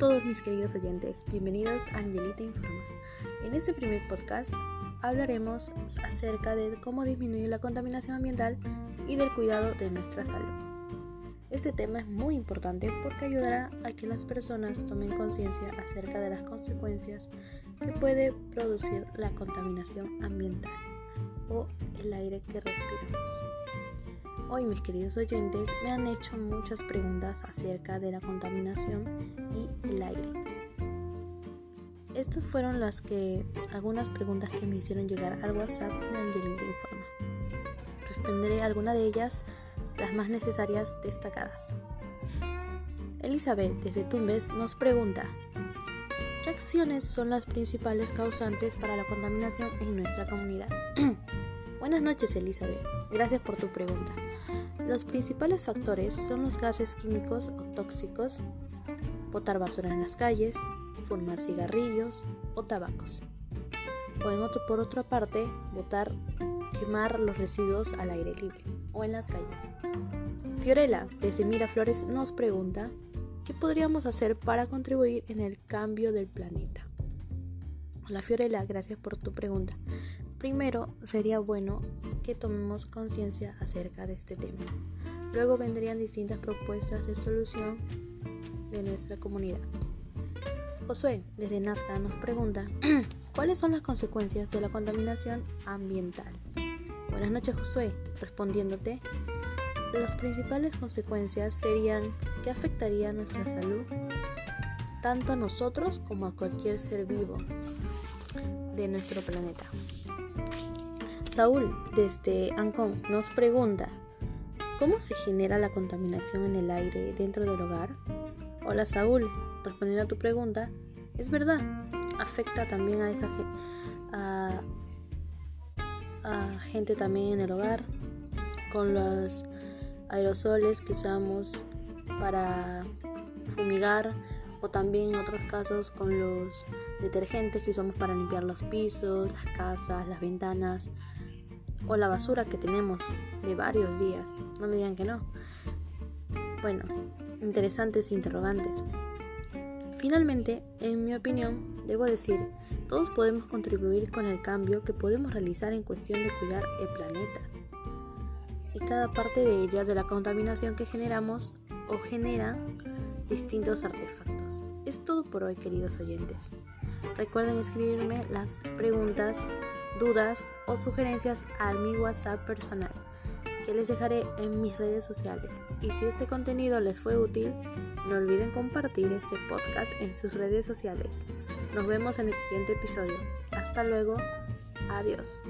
todos mis queridos oyentes, bienvenidos a Angelita Informa. En este primer podcast hablaremos acerca de cómo disminuir la contaminación ambiental y del cuidado de nuestra salud. Este tema es muy importante porque ayudará a que las personas tomen conciencia acerca de las consecuencias que puede producir la contaminación ambiental o el aire que respiramos. Hoy mis queridos oyentes me han hecho muchas preguntas acerca de la contaminación y el aire. Estas fueron las que algunas preguntas que me hicieron llegar al WhatsApp de Angelina Informa. Responderé algunas de ellas, las más necesarias destacadas. Elizabeth desde Tumbes nos pregunta, ¿qué acciones son las principales causantes para la contaminación en nuestra comunidad? Buenas noches Elizabeth, gracias por tu pregunta. Los principales factores son los gases químicos o tóxicos, botar basura en las calles, fumar cigarrillos o tabacos. O en otro, por otra parte, botar, quemar los residuos al aire libre o en las calles. Fiorella, desde Miraflores, nos pregunta, ¿qué podríamos hacer para contribuir en el cambio del planeta? Hola Fiorella, gracias por tu pregunta. Primero, sería bueno que tomemos conciencia acerca de este tema. Luego vendrían distintas propuestas de solución de nuestra comunidad. Josué, desde Nazca, nos pregunta, ¿cuáles son las consecuencias de la contaminación ambiental? Buenas noches, Josué. Respondiéndote, las principales consecuencias serían que afectaría nuestra salud, tanto a nosotros como a cualquier ser vivo de nuestro planeta. Saúl, desde Ancón, nos pregunta, ¿cómo se genera la contaminación en el aire dentro del hogar? Hola Saúl, respondiendo a tu pregunta, es verdad, afecta también a esa a, gente también en el hogar con los aerosoles que usamos para fumigar o también en otros casos con los detergentes que usamos para limpiar los pisos, las casas, las ventanas o la basura que tenemos de varios días. No me digan que no. Bueno, interesantes interrogantes. Finalmente, en mi opinión, debo decir, todos podemos contribuir con el cambio que podemos realizar en cuestión de cuidar el planeta. Y cada parte de ella de la contaminación que generamos o genera distintos artefactos. Es todo por hoy, queridos oyentes. Recuerden escribirme las preguntas dudas o sugerencias a mi WhatsApp personal, que les dejaré en mis redes sociales. Y si este contenido les fue útil, no olviden compartir este podcast en sus redes sociales. Nos vemos en el siguiente episodio. Hasta luego. Adiós.